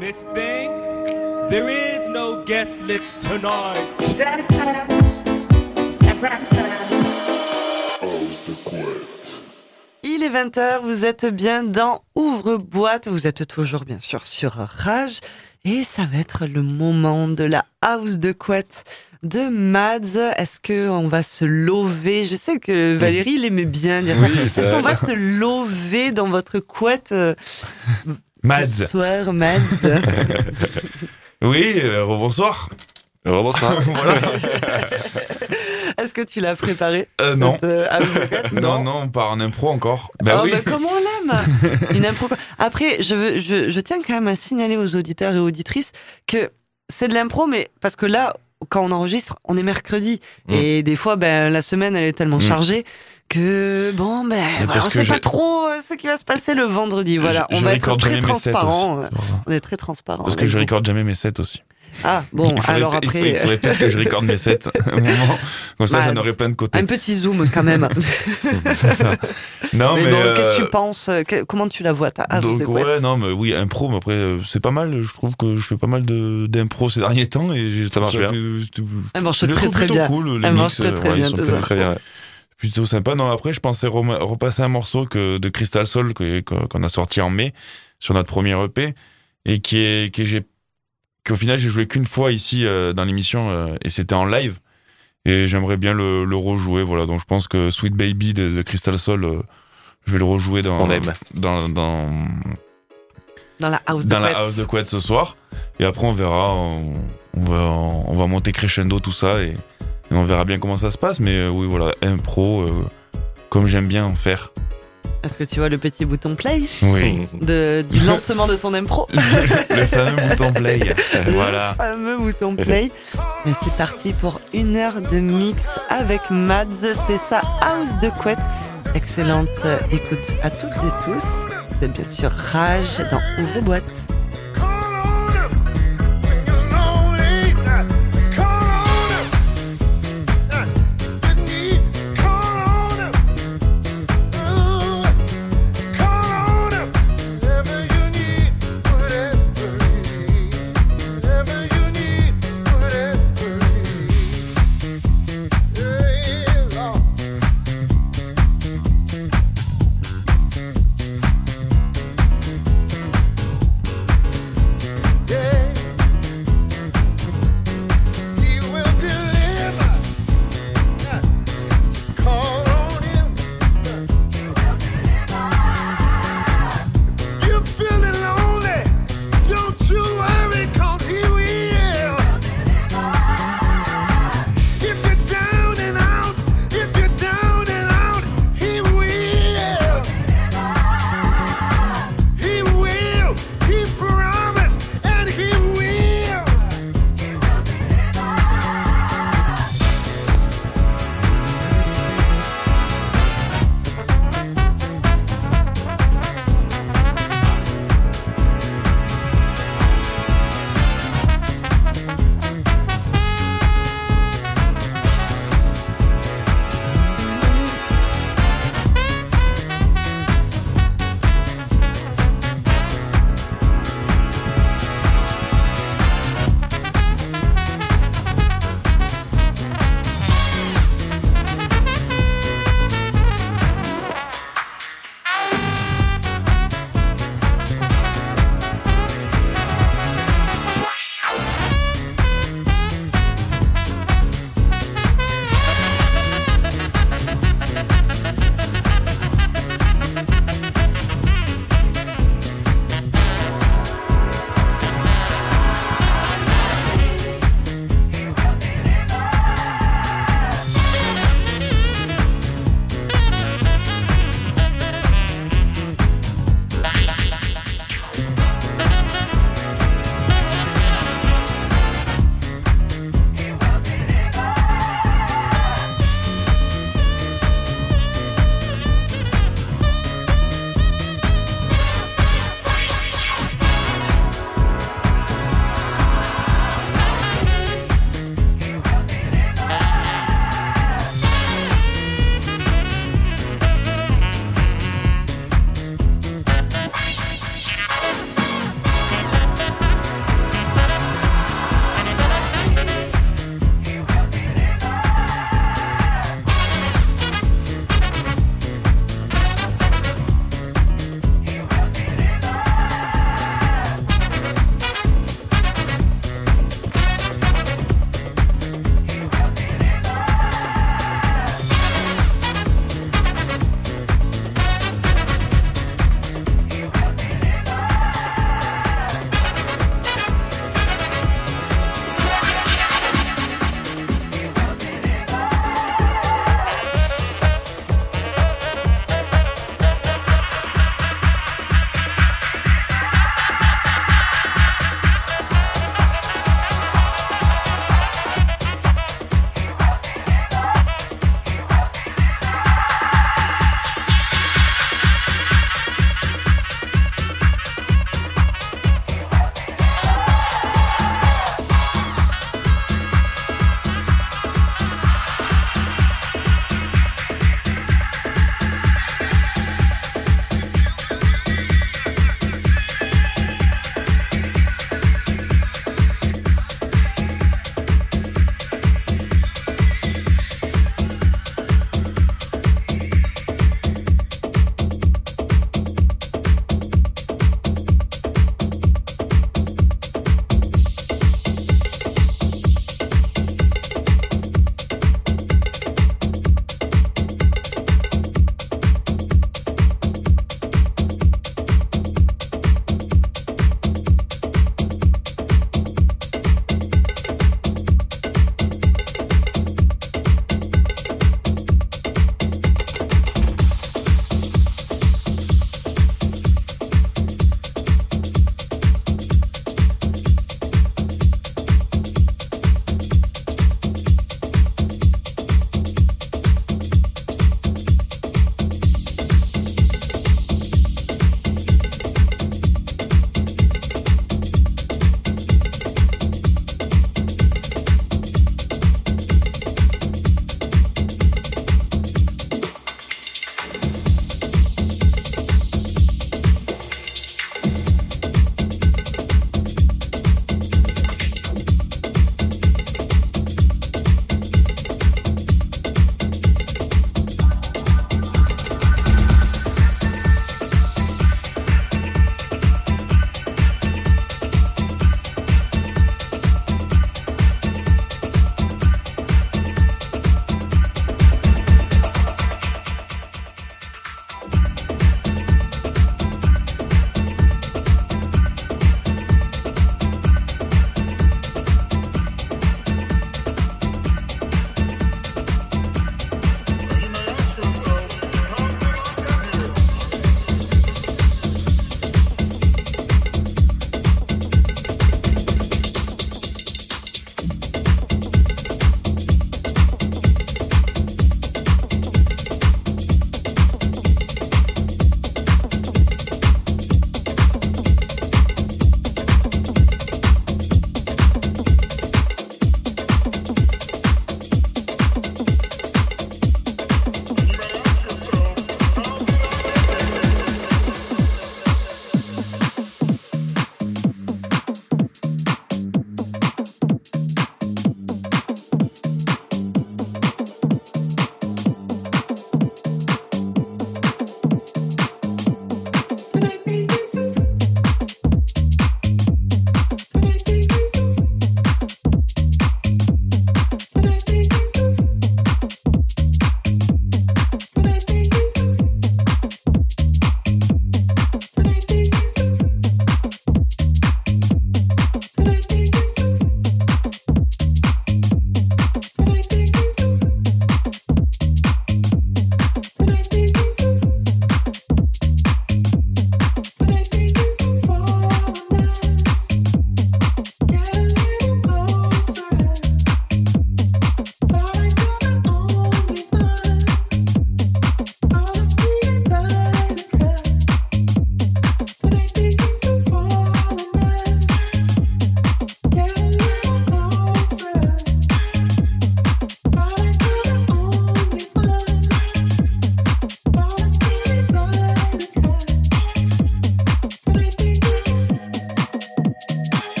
Miss Thing, there is no guest list tonight. Il est 20h, vous êtes bien dans Ouvre-boîte, vous êtes toujours bien sûr sur Rage et ça va être le moment de la house de couette de Mads. Est-ce que on va se lever Je sais que Valérie l'aimait bien dire Oui, ça. Est-ce qu'on va se lever dans votre couette euh, Mads. ce soir, Mads Oui, euh, bonsoir. Bonsoir. voilà. Est-ce que tu l'as préparé Euh, non. cette, euh, Non, non, on part en impro encore. Oh, oui. bah, comment on l'aime Une impro. Après, je, veux, je, je tiens quand même à signaler aux auditeurs et auditrices que c'est de l'impro, mais parce que là, quand on enregistre, on est mercredi. Mm. Et des fois, ben, la semaine, elle est tellement Mm. chargée que, bon, ben, voilà, on sait pas trop euh, ce qui va se passer le vendredi. Voilà, Je- on je va être très transparent. euh, On est très transparent. Parce que je recorde jamais mes sets aussi. Ah, bon, alors il après. faudrait- il faudrait peut-être que je recorde mes sets à un moment. Comme ça, j'en aurais plein de côtés. Un petit zoom quand même. Non, mais, mais. bon, euh, qu'est-ce que tu penses euh, que- Comment tu la vois, ta house donc, ouais, non, mais oui, impro, mais après, euh, c'est pas mal. Je trouve que je fais pas mal de- d'impro ces derniers temps et j'ai- Ça marche bien. Elle marche très très bien. Elle marche très, euh, très bien, Plutôt sympa. Non, après, je pensais repasser un morceau que, de Crystal Soul qu'on a sorti en mai sur notre premier EP et qui est, que j'ai, qu'au final, j'ai joué qu'une fois ici euh, dans l'émission euh, et c'était en live. Et j'aimerais bien le, le rejouer. Voilà. Donc, je pense que Sweet Baby de, de Crystal Soul, euh, je vais le rejouer dans, On aime. dans, dans, Dans la house de dans la house de couette ce soir. Et après, on verra. On, on va, on va monter crescendo tout ça et, et on verra bien comment ça se passe. Mais euh, oui, voilà, impro, euh, comme j'aime bien en faire. Est-ce que tu vois le petit bouton play Oui. de, du lancement de ton impro Le fameux bouton play. voilà. Le fameux bouton play. Et c'est parti pour une heure de mix avec Mads. C'est sa house de couette. Excellente écoute à toutes et tous. Vous êtes bien sûr Rage dans Ouvre Boîte.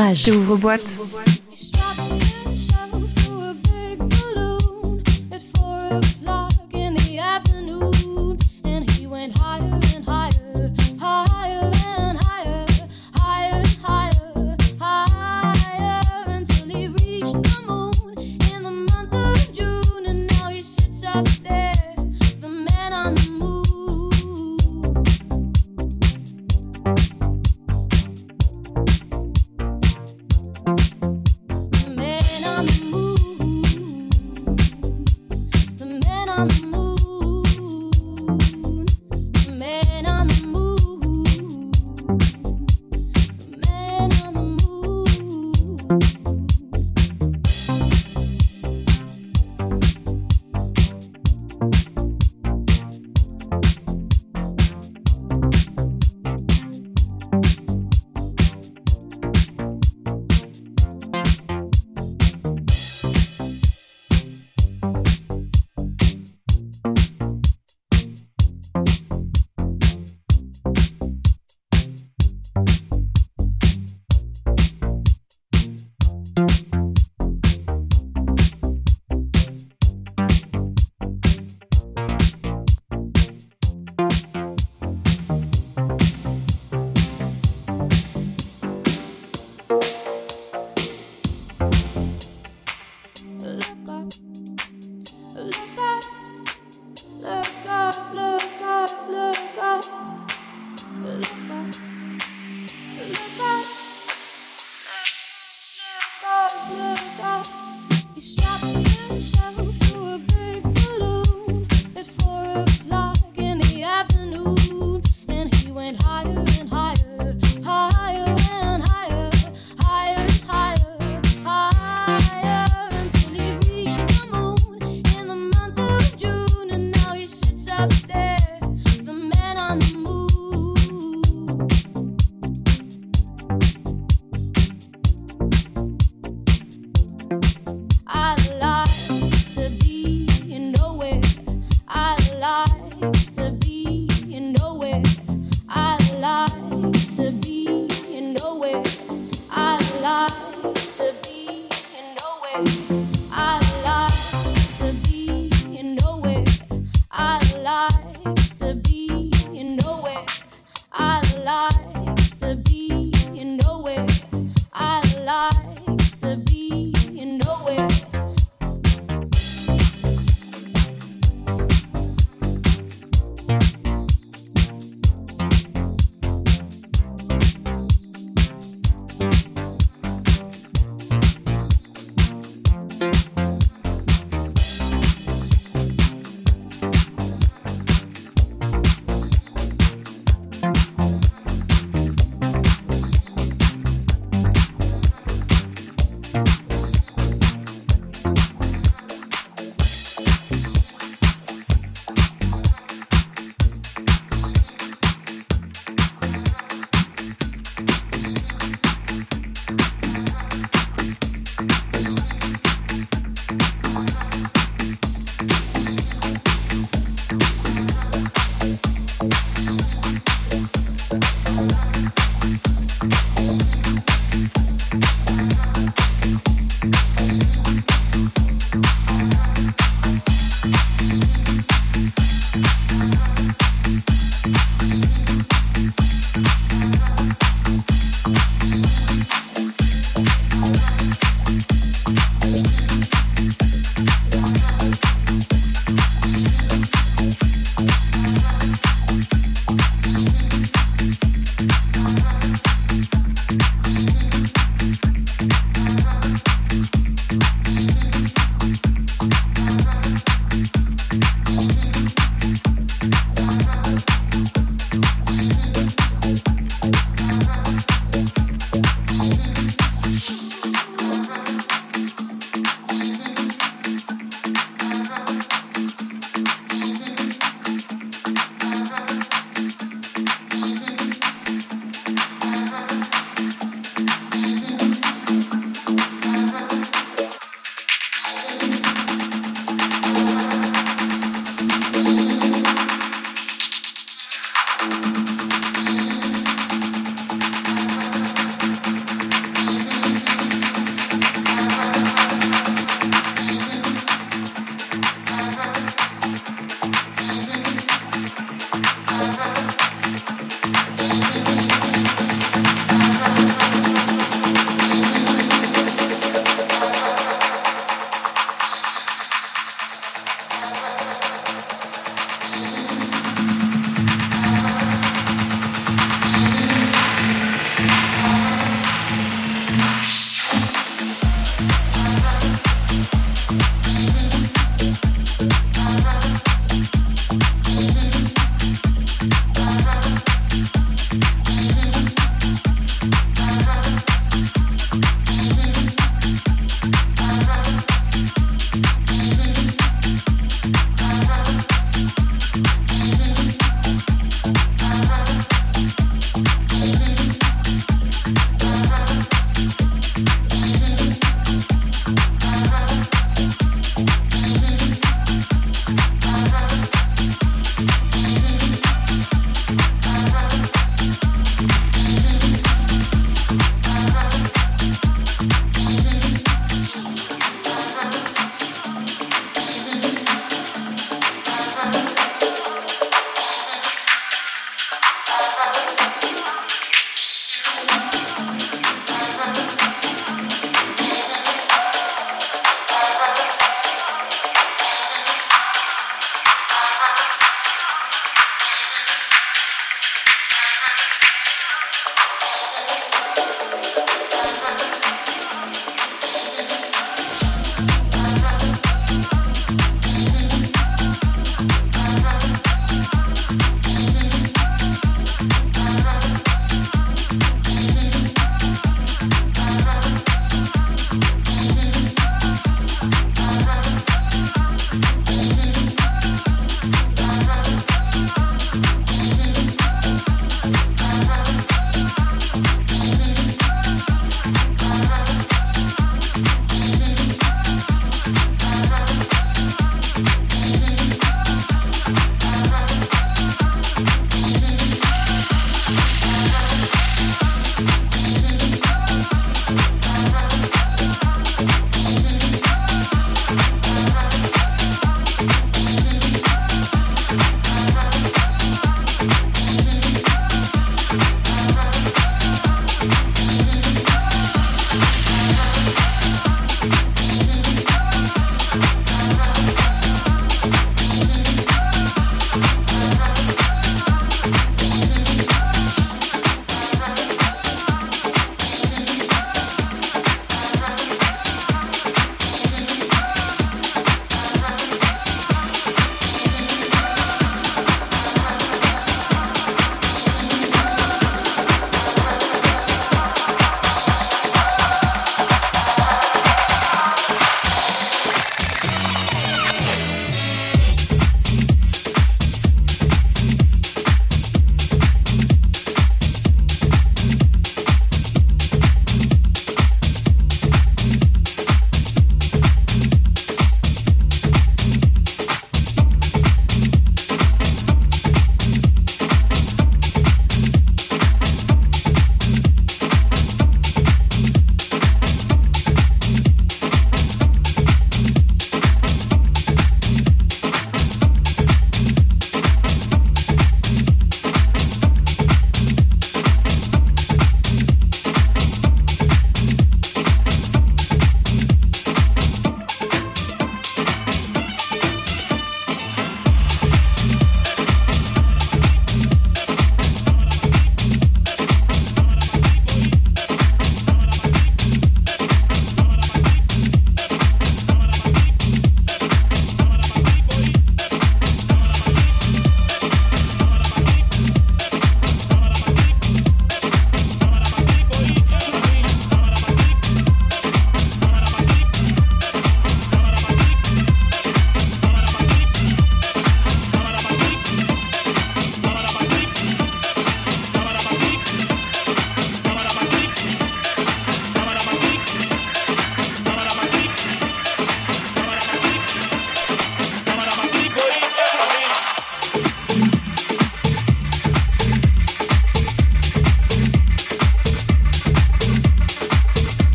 Rage. J'ouvre boîte.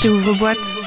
Rage. ouvre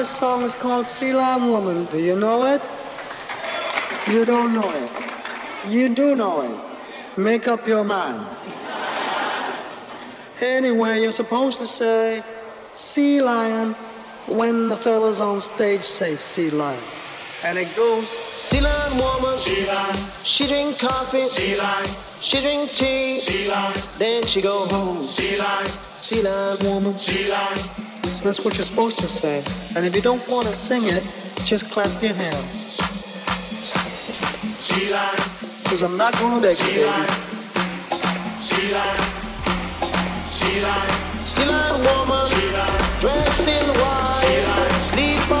this song is called Sea Lion Woman. Do you know it? You don't know it. You do know it. Make up your mind. Anyway, you're supposed to say sea lion when the fellas on stage say sea lion. And it goes Sea lion woman, sea lion. she drink coffee, sea lion. she drink tea, sea lion. then she go home, sea lion. sea lion woman, sea lion. That's what you're supposed to say. And if you don't want to sing it, just clap your hands. Sea lion. Cause I'm not gonna beg you, baby. Sea lion. Sea lion. Sea lion woman, sea lion. dressed in white, sea lion. sleep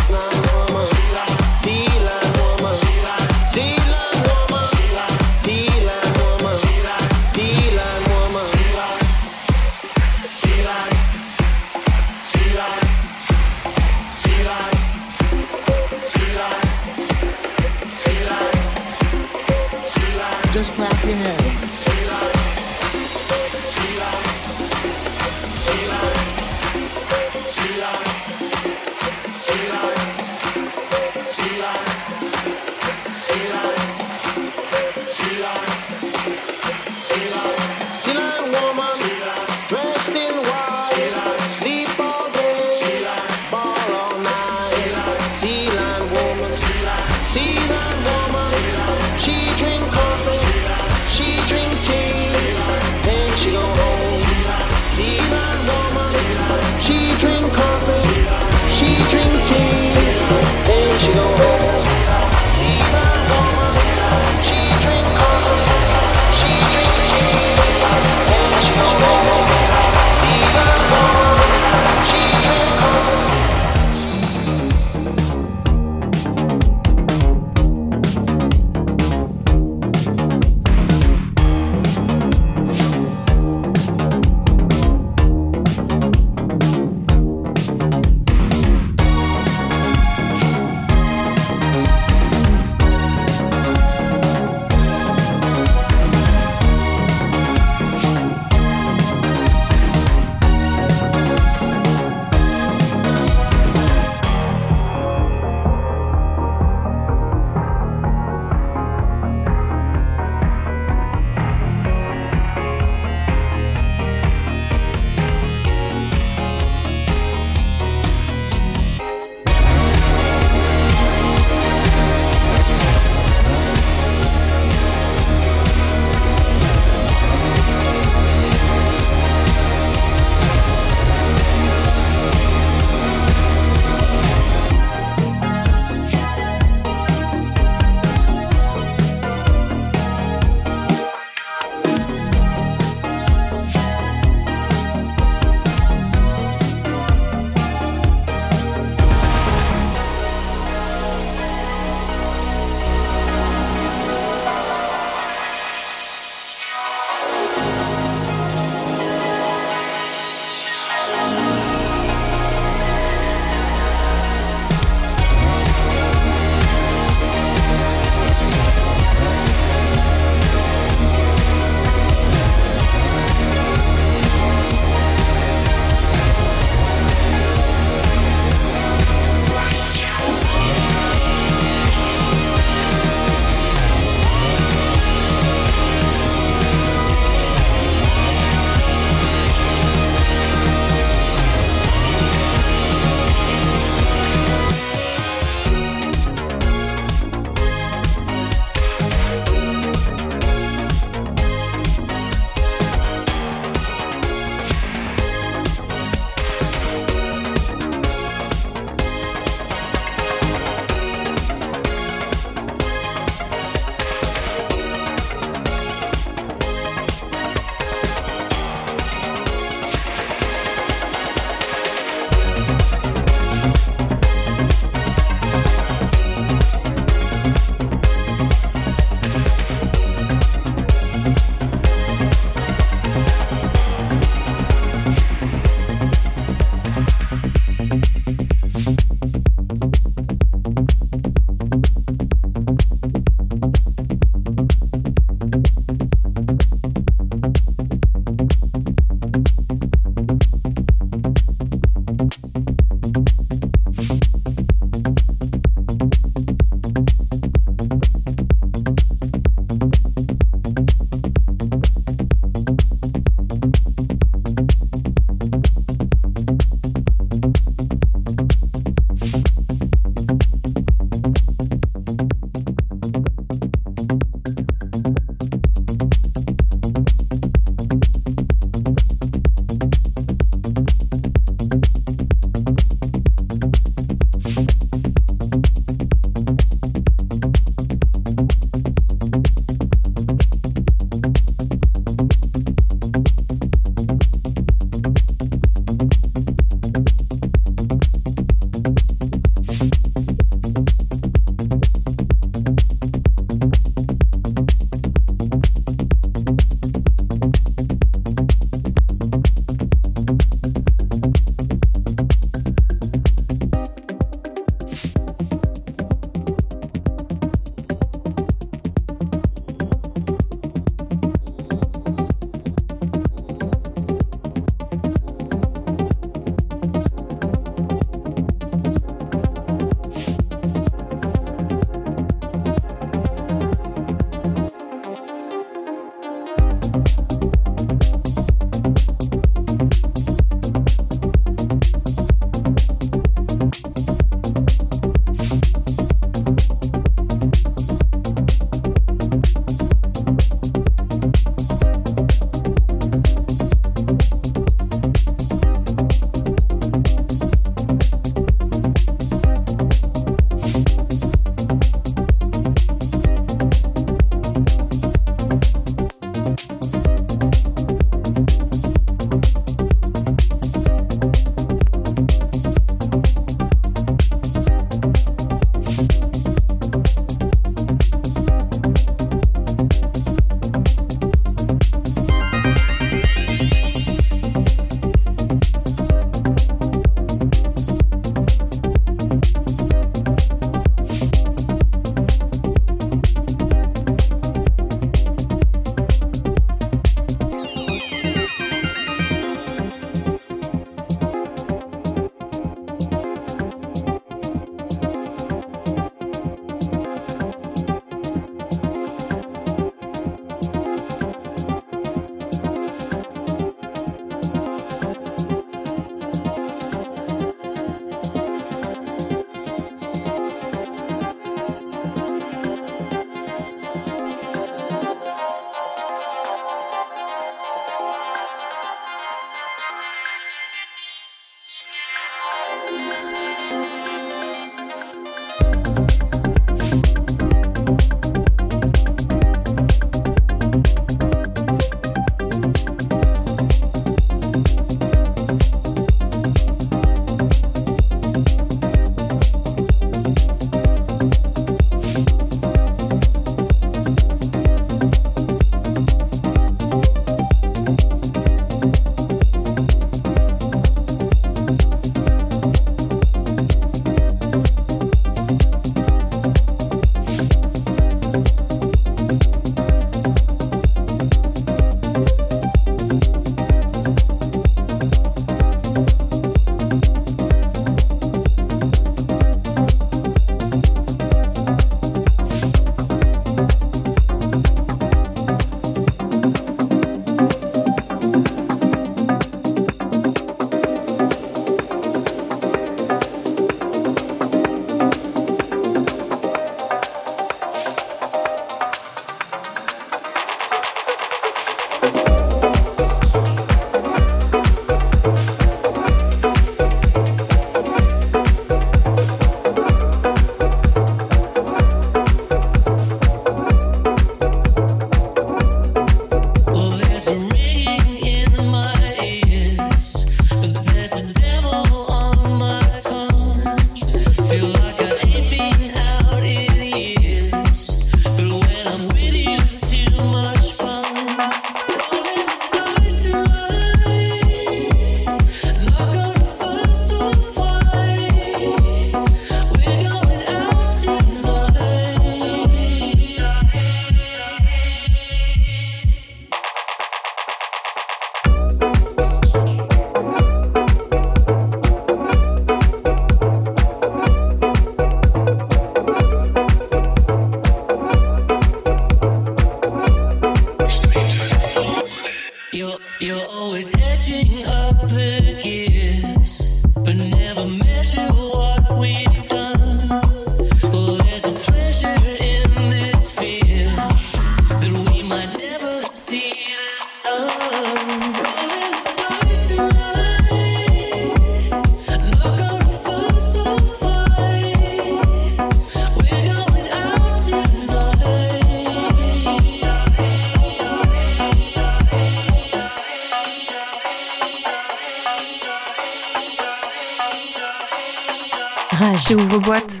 Rage. J'ouvre boîte.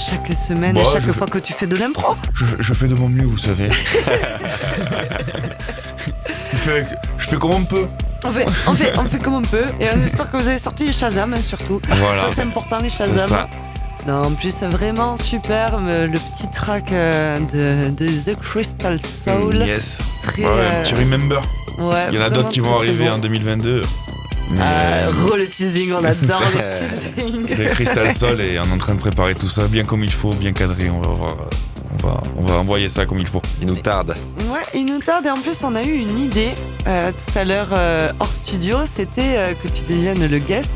chaque semaine, Bah, à chaque fois que tu fais de l'impro. Je, je fais de mon mieux, vous savez. je, fais, je fais comme on peut. On fait, on, fait, on fait comme on peut et on espère que vous avez sorti les Shazam hein, surtout. Voilà. Ça c'est important les Shazam. Non, en plus c'est vraiment superbe le petit track euh, de, de The Crystal Soul. Yes. Très, Ouais, euh, remember. ouais, Il y en a d'autres qui vont arriver bon. en 2022. Mais Euh, re le teasing, on adore le teasing. le Crystal Sol et on est en train de préparer tout ça bien comme il faut, bien cadré. On va voir. euh, On va, on va envoyer ça comme il faut. Il nous tarde. Ouais, il nous tarde et en plus on a eu une idée euh, tout à l'heure euh, hors studio, c'était euh, que tu deviennes le guest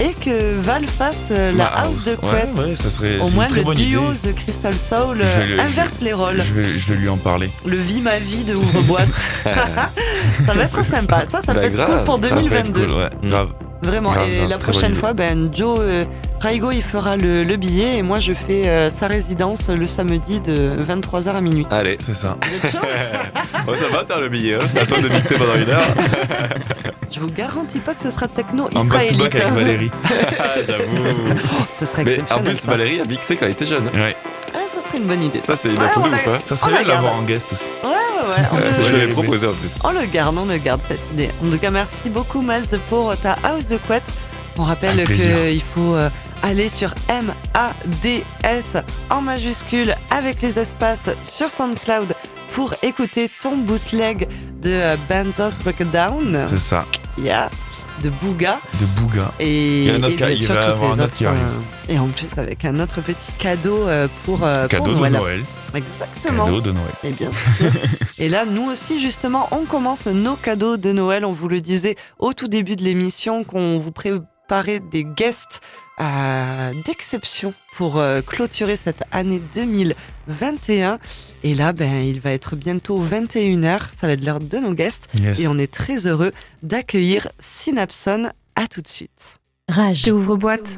et que Val fasse euh, la Ma house de couette. Ouais, ouais, ça serait Au moins une très le bonne duo idée. The Crystal Soul vais inverse je- les rôles. Je vais, je vais lui en parler. Le vie ma vie de ouvre-boîte. ça va être sympa. Ça, ça Bah, peut être grave, cool pour Ça peut être 2022. cool, ouais, grave. Vraiment. Grave, et grave, la prochaine fois, ben, Joe euh, Raigo, il fera le, le billet et moi, je fais euh, sa résidence le samedi de 23h à minuit. Allez. C'est ça. Oh, ça va, t'as le billet. Hein c'est à toi de mixer pendant une heure. Je vous garantis pas que ce sera techno En israélite. back-to-back avec Valérie. Ah, J'avoue. Ce serait Mais en exceptionnel. plus, ça. Valérie a mixé quand elle était jeune. Ouais. Ah, ça serait une bonne idée. Ça, c'est une Ouais, de ouf. hein. Ça serait bien de l'avoir en guest aussi. Ouais, ouais, on le- Je mais- proposé en plus. On le garde, on le garde cette idée. En tout cas, merci beaucoup Maz pour ta house de couette. On rappelle qu'il faut euh, aller sur M-A-D-S en majuscule avec les espaces sur SoundCloud pour écouter ton bootleg de euh, Banzos Breakdown. C'est ça. Yeah, de Bouga. De Bouga. Et, Il y a un autre et bien sûr toutes les autres, euh, et en plus avec un autre petit cadeau euh, pour, euh, pour Cadeau de Noël. Noël. Exactement. Cadeau de Noël. Et bien sûr. Et là, nous aussi, justement, on commence nos cadeaux de Noël. On vous le disait au tout début de l'émission qu'on vous préparait des guests euh, d'exception pour euh, clôturer cette année 2021. Et là, ben, il va être bientôt 21h. Ça va être l'heure de nos guests. Yes. Et on est très heureux d'accueillir Synapson. À tout de suite. Rage. Ouvre boîte.